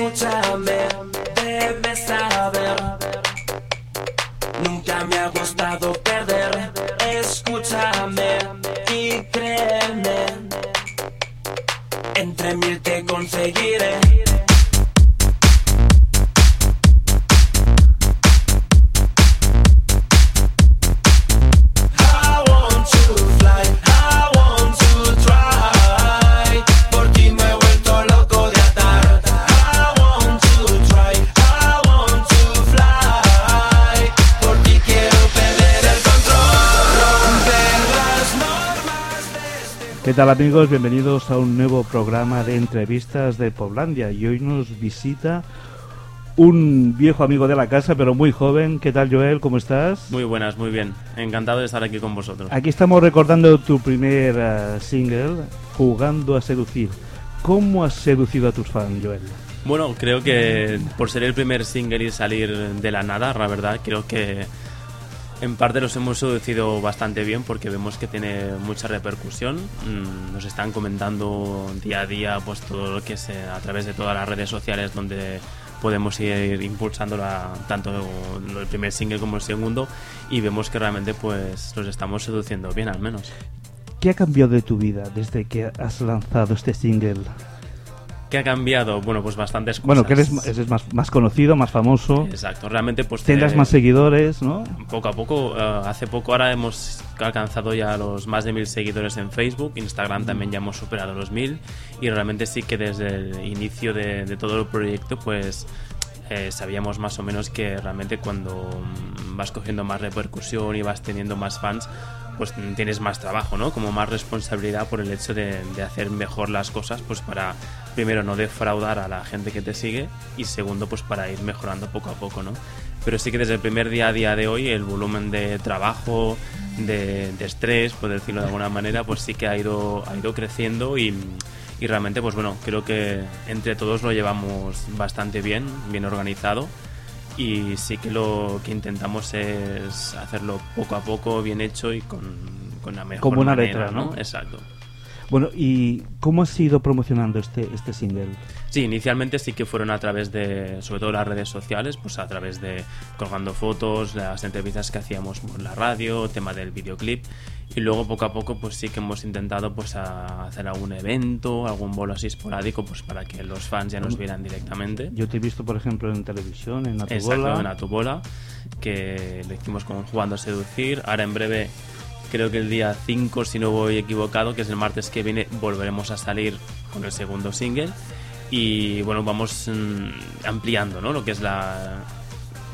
Escúchame, debes saber. Nunca me ha gustado ¿Qué tal amigos? Bienvenidos a un nuevo programa de entrevistas de Poblandia y hoy nos visita un viejo amigo de la casa pero muy joven. ¿Qué tal Joel? ¿Cómo estás? Muy buenas, muy bien. Encantado de estar aquí con vosotros. Aquí estamos recordando tu primer eh, single, Jugando a Seducir. ¿Cómo has seducido a tus fans, Joel? Bueno, creo que por ser el primer single y salir de la nada, la verdad, creo que en parte los hemos seducido bastante bien porque vemos que tiene mucha repercusión. Mm, Nos están comentando día a día pues todo lo que es eh, a través de todas las redes sociales donde podemos ir impulsando tanto el primer single como el segundo y vemos que realmente pues los estamos seduciendo bien al menos. ¿Qué ha cambiado de tu vida desde que has lanzado este single? ¿Qué ha cambiado? Bueno, pues bastantes cosas. Bueno, que eres, eres más, más conocido, más famoso, Exacto, realmente pues tendrás te- más seguidores, ¿no? Poco a poco, eh, hace poco ahora hemos alcanzado ya los más de mil seguidores en Facebook, Instagram también ya hemos superado los mil y realmente sí que desde el inicio de, de todo el proyecto pues eh, sabíamos más o menos que realmente cuando mm, vas cogiendo más repercusión y vas teniendo más fans pues tienes más trabajo, ¿no? Como más responsabilidad por el hecho de, de hacer mejor las cosas pues para primero no defraudar a la gente que te sigue y segundo pues para ir mejorando poco a poco, ¿no? pero sí que desde el primer día a día de hoy el volumen de trabajo, de, de estrés, por decirlo de alguna manera, pues sí que ha ido, ha ido creciendo y, y realmente, pues bueno, creo que entre todos lo llevamos bastante bien, bien organizado y sí que lo que intentamos es hacerlo poco a poco, bien hecho y con, con la mejor Como una manera, letra, ¿no? Exacto. Bueno, ¿y cómo has ido promocionando este, este single? Sí, inicialmente sí que fueron a través de, sobre todo las redes sociales, pues a través de colgando fotos, las entrevistas que hacíamos por la radio, tema del videoclip y luego poco a poco pues sí que hemos intentado pues a hacer algún evento, algún bolo así esporádico pues para que los fans ya nos vieran directamente. Yo te he visto, por ejemplo, en televisión, en Exacto, Atubola. en Atubola, que lo hicimos con Jugando a Seducir. Ahora en breve, creo que el día 5, si no voy equivocado, que es el martes que viene, volveremos a salir con el segundo single. Y bueno, vamos mm, ampliando ¿no? lo que es la,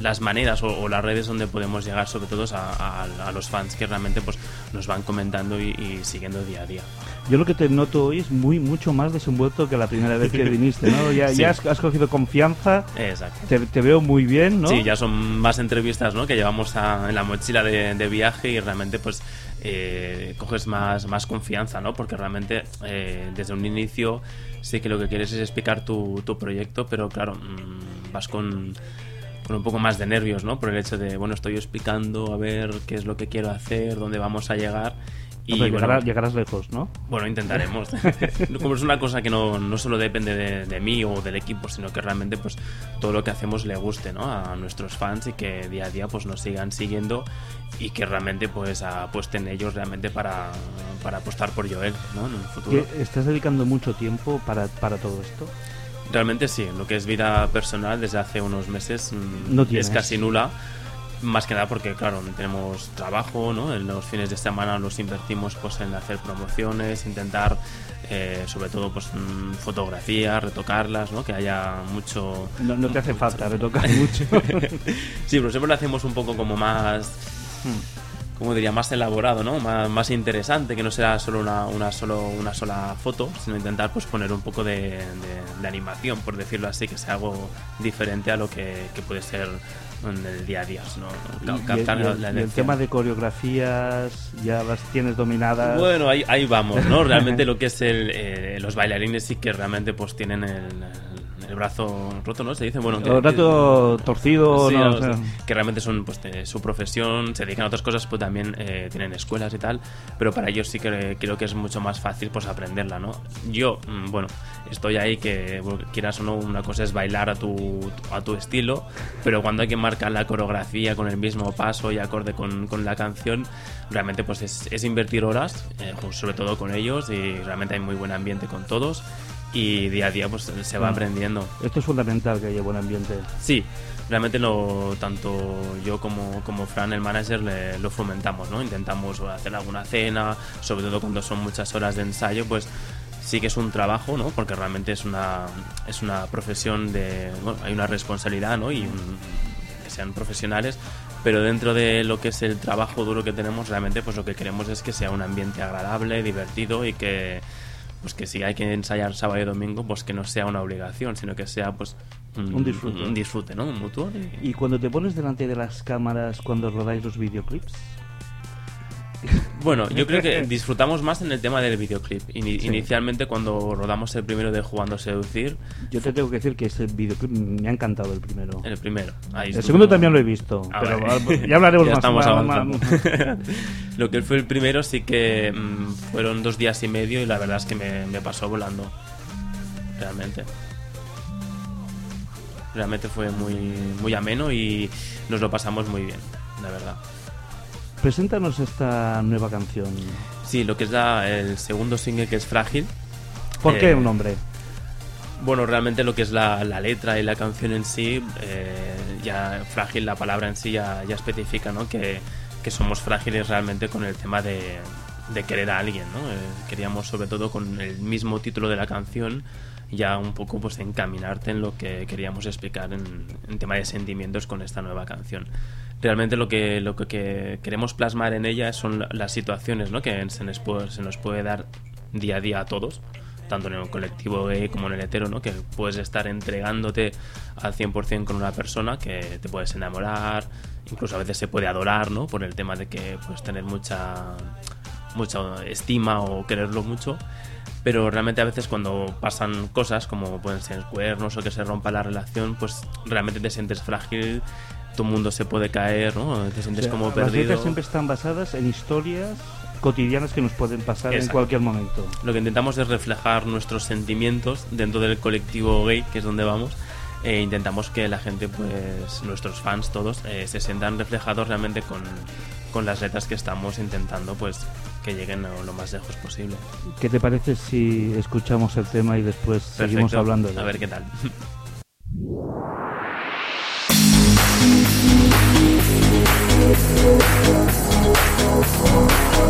las maneras o, o las redes donde podemos llegar, sobre todo a, a- a los fans que realmente pues, nos van comentando y, y siguiendo día a día. Yo lo que te noto hoy es muy mucho más desenvuelto que la primera vez que viniste, ¿no? Ya, Sí. ya has, has cogido confianza, Exacto. te, te veo muy bien, ¿no? Sí, ya son más entrevistas ¿no? que llevamos a- en la mochila de, de viaje y realmente pues eh, coges más, más confianza, ¿no? Porque realmente eh, desde un inicio sí que lo que quieres es explicar tu, tu proyecto, pero claro, mm, vas con, con un poco más de nervios, ¿no? Por el hecho de, bueno, estoy explicando a ver qué es lo que quiero hacer, dónde vamos a llegar. Y Hombre, bueno, llegará- llegarás lejos, ¿no? bueno, intentaremos. Como es una cosa que no, no solo depende de, de mí o del equipo, sino que realmente pues todo lo que hacemos le guste ¿no? a nuestros fans y que día a día pues nos sigan siguiendo y que realmente pues apuesten ellos realmente para, para apostar por Joel ¿no? en un futuro. ¿Que ¿Estás dedicando mucho tiempo para, para todo esto? Realmente sí, lo que es vida personal desde hace unos meses mm, es casi nula. Más que nada porque, claro, tenemos trabajo, ¿no? En los fines de semana los invertimos pues en hacer promociones, intentar, eh, sobre todo, pues mm, fotografías, retocarlas, ¿no? Que haya mucho... No, no te hace mucho- falta retocar mucho. Sí, pero siempre lo hacemos un poco como más... como diría, más elaborado, ¿no? Más, más interesante, que no sea solo una, una, solo, una sola foto, sino intentar pues poner un poco de, de- de animación, por decirlo así, que sea algo diferente a lo que, que puede ser en el día a día, ¿no? Y- y, captar el, la- y el- la y el tema de coreografías ya las tienes dominadas. Bueno, ahí, ahí vamos, ¿no? Realmente lo que es el, eh, los bailarines sí que realmente pues tienen el, el brazo roto, ¿no? Se dice, bueno, El brazo torcido, Sí, no, o sea, que realmente son pues su profesión, se dedican a otras cosas, pues también eh, tienen escuelas y tal, pero para ellos sí que creo que es mucho más fácil pues aprenderla, ¿no? Yo, mm, bueno, estoy ahí que quieras o no, una cosa es bailar a tu, a tu estilo, pero cuando hay que marcar la coreografía con el mismo paso y acorde con, con la canción, realmente pues es, es invertir horas, eh, pues, sobre todo con ellos, y realmente hay muy buen ambiente con todos. Y día a día pues se va Mm. aprendiendo. esto es fundamental que haya buen ambiente. Sí, realmente no tanto yo como, como Fran, el manager, le- lo fomentamos, ¿no? Intentamos hacer alguna cena, sobre todo cuando son muchas horas de ensayo, pues sí que es un trabajo, ¿no? Porque realmente es una, es una profesión de... Bueno, hay una responsabilidad, ¿no? Y un- que sean profesionales, pero dentro de lo que es el trabajo duro que tenemos, realmente pues lo que queremos es que sea un ambiente agradable, divertido y que pues que si hay que ensayar sábado y domingo, pues que no sea una obligación, sino que sea pues Un disfrute. un disfrute, ¿no? Un mutuo. y- Y cuando te pones delante de las cámaras cuando rodáis los videoclips, Bueno, yo creo que disfrutamos más en el tema del videoclip. Sí. Inicialmente cuando rodamos el primero de Jugando a Seducir, yo te tengo que decir que ese videoclip me ha encantado el primero. el primero. ahí El segundo también lo he visto, Ah, pero ya hablaremos Ya más. estamos más- avanzando. más- Lo que fue el primero sí que mm, fueron dos días y medio y la verdad es que me, me pasó volando. Realmente. Realmente fue muy, muy ameno y nos lo pasamos muy bien, la verdad. Preséntanos esta nueva canción. Sí, lo que es la- el segundo single que es Frágil. ¿Por Eh, qué un nombre? Bueno, realmente lo que es la, la letra y la canción en sí, eh, ya frágil, la palabra en sí ya, ya especifica, ¿no? Que, que somos frágiles realmente con el tema de, de querer a alguien, ¿no? Eh, queríamos sobre todo con el mismo título de la canción ya un poco pues encaminarte en lo que queríamos explicar en, en tema de sentimientos con esta nueva canción. Realmente lo que, lo que, que queremos plasmar en ella son las situaciones ¿no? que se nos, puede, se nos puede dar día a día a todos, tanto en el colectivo gay como en el hetero, ¿no? que puedes estar entregándote al 100% con una persona que te puedes enamorar, incluso a veces se puede adorar, ¿no? por el tema de que puedes tener mucha, mucha estima o quererlo mucho. Pero realmente a veces cuando pasan cosas como pueden ser cuernos o que se rompa la relación, pues realmente te sientes frágil, tu mundo se puede caer, ¿no? Te sientes O sea, como las perdido. letras siempre están basadas en historias cotidianas que nos pueden pasar en Exacto. cualquier momento. Lo que intentamos es reflejar nuestros sentimientos dentro del colectivo gay, que es donde vamos. E intentamos que la gente, pues nuestros fans todos, eh, se sientan reflejados realmente con, con las letras que estamos intentando pues que lleguen a lo más lejos posible. ¿Qué te parece si escuchamos el tema y después seguimos Perfecto. hablando de A ver qué tal. Solo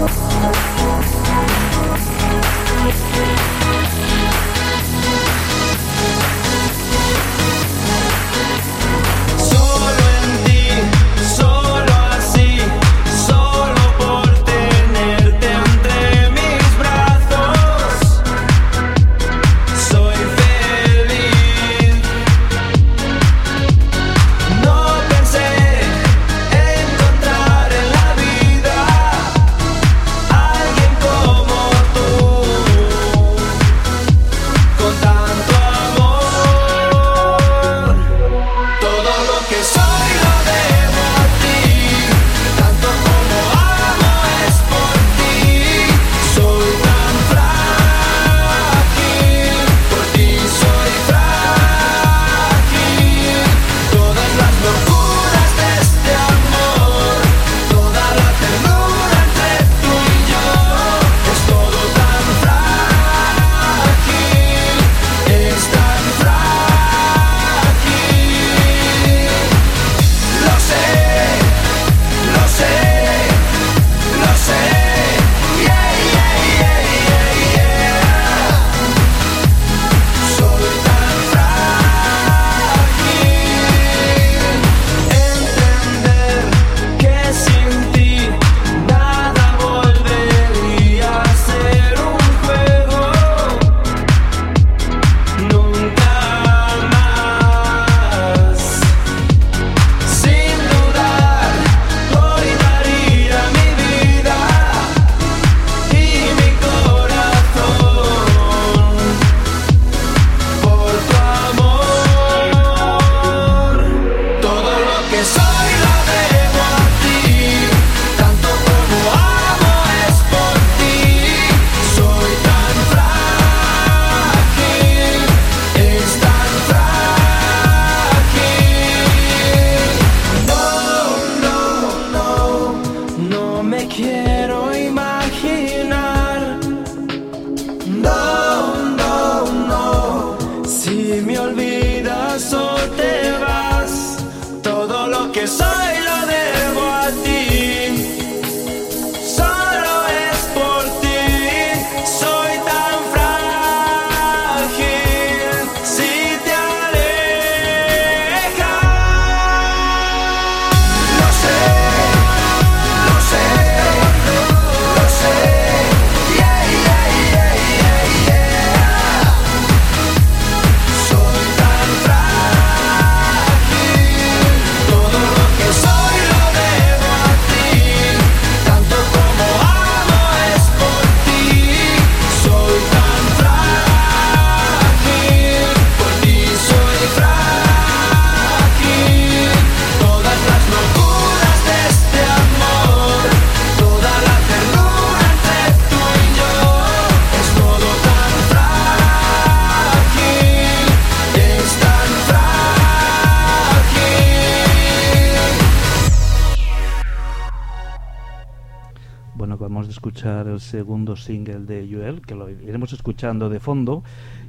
escuchar el segundo single de Joel, que lo iremos escuchando de fondo.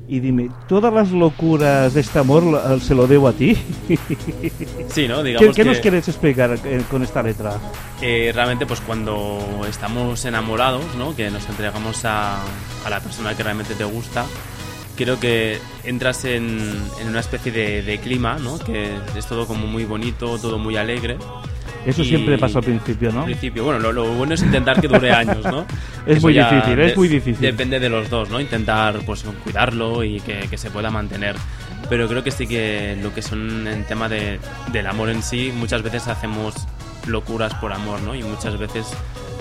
Y dime, ¿todas las locuras de este amor se lo debo a ti? Sí, ¿no? ¿Qué, Digamos qué que nos quieres explicar eh, con esta letra? eh, realmente pues cuando estamos enamorados, ¿no? Que nos entregamos a, a la persona que realmente te gusta, creo que entras en, en una especie de, de clima, ¿no? Que es todo como muy bonito, todo muy alegre. Eso Y- siempre pasa al principio, ¿no? Al principio, bueno, lo, lo bueno es intentar que dure años, ¿no? Es Eso muy difícil, es muy difícil. Depende de los dos, ¿no? Intentar, pues, cuidarlo y que, que se pueda mantener. Pero creo que sí que lo que son en tema de, del amor en sí, muchas veces hacemos locuras por amor, ¿no? Y muchas veces,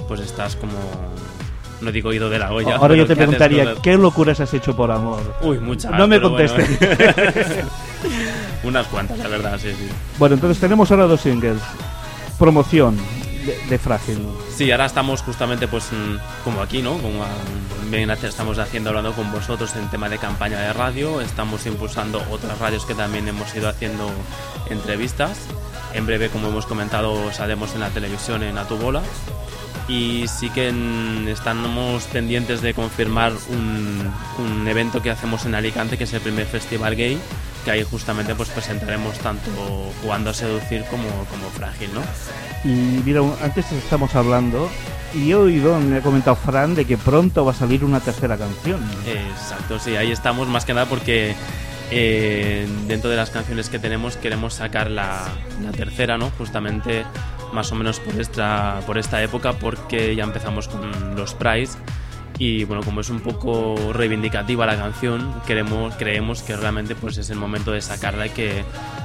pues, estás como... No digo ido de la olla. Ahora yo te preguntaría, ¿qué locuras has hecho por amor? Uy, muchas. No me pero bueno, contestes. Unas cuantas, la verdad, sí, sí. Bueno, entonces tenemos ahora dos singles. Promoción de, de Frágil. Sí, ahora estamos justamente pues mm, como aquí, ¿no? Como ah, bien estamos haciendo hablando con vosotros en tema de campaña de radio, estamos impulsando otras radios que también hemos ido haciendo entrevistas. En breve, como hemos comentado, saldremos en la televisión en Atubola. Y sí que mm, estamos pendientes de confirmar un, un evento que hacemos en Alicante, que es el primer festival gay, que ahí justamente pues presentaremos tanto Jugando a Seducir como, como Frágil, ¿no? Y mira, antes estamos hablando y he oído, me ha comentado Fran, de que pronto va a salir una tercera canción. Exacto, sí, ahí estamos más que nada porque eh, dentro de las canciones que tenemos queremos sacar la, la tercera, ¿no? Justamente más o menos por esta, por esta época porque ya empezamos con los Price y bueno, como es un poco reivindicativa la canción, queremos, creemos que realmente pues es el momento de sacarla y que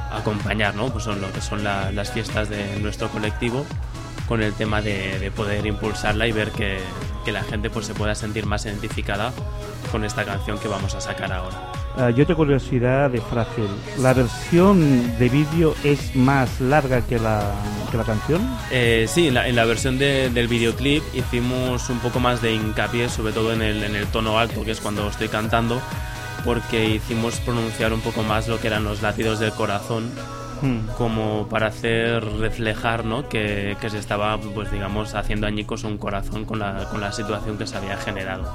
acompañar, ¿no? Pues son lo que son la- las fiestas de nuestro colectivo con el tema de, de poder impulsarla y ver que, que la gente pues se pueda sentir más identificada con esta canción que vamos a sacar ahora. Ah, yo tengo curiosidad de Frágil. ¿La versión de vídeo es más larga que la, que la canción? Eh, sí, en la, en la versión de- del videoclip hicimos un poco más de hincapié, sobre todo en el, en el tono alto, que es cuando estoy cantando, porque hicimos pronunciar un poco más lo que eran los latidos del corazón, Hmm. como para hacer reflejar ¿no? que, que se estaba, pues digamos, haciendo añicos un corazón con la, con la situación que se había generado.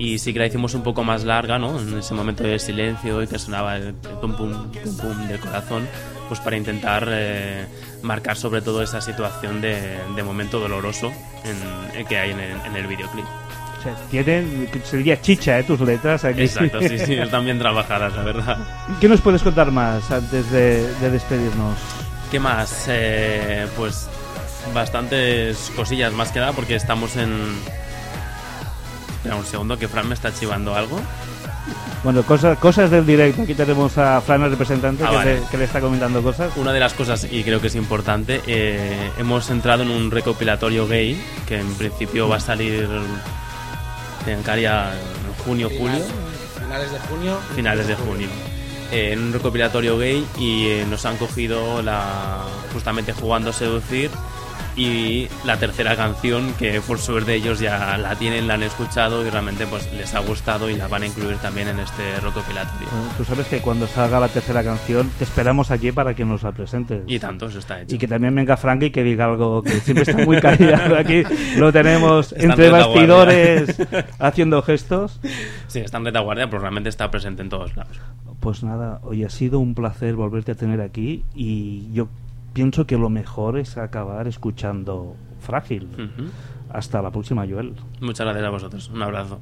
Y sí que la hicimos un poco más larga, ¿no? En ese momento de silencio y que sonaba el pum pum pum pum del corazón, pues para intentar eh, marcar sobre todo esa situación de, de momento doloroso en, en que hay en el, en el videoclip. O sea, tienen, sería chicha, ¿eh? Tus letras aquí. Exacto, sí, sí, están bien trabajadas, la verdad. ¿Qué nos puedes contar más antes de, de despedirnos? ¿Qué más? Eh, pues bastantes cosillas más que nada porque estamos en... Espera un segundo que Fran me está chivando algo. Bueno, cosas, cosas del directo. Aquí tenemos a Fran, el representante, Ah, que, vale. le, que le está comentando cosas. Una de las cosas, y creo que es importante, eh, hemos entrado en un recopilatorio gay que en principio va a salir en Caria en junio, julio, Finales de junio. finales de junio. Eh, en un recopilatorio gay y eh, nos han cogido la justamente jugando a seducir y la tercera canción que por suerte ellos ya la tienen, la han escuchado y realmente pues les ha gustado y la van a incluir también en este recopilatorio. Tú sabes que cuando salga la tercera canción, te esperamos aquí para que nos la presentes. Y tanto, eso está hecho. Y que también venga Frank y que diga algo que siempre está muy callado aquí. Lo tenemos Está entre bastidores haciendo gestos. Sí, está en retaguardia, pero realmente está presente en todos lados. Pues nada, hoy ha sido un placer volverte a tener aquí y yo pienso que lo mejor es acabar escuchando Frágil. Hasta la próxima, Joel. Muchas gracias a vosotros. Un abrazo.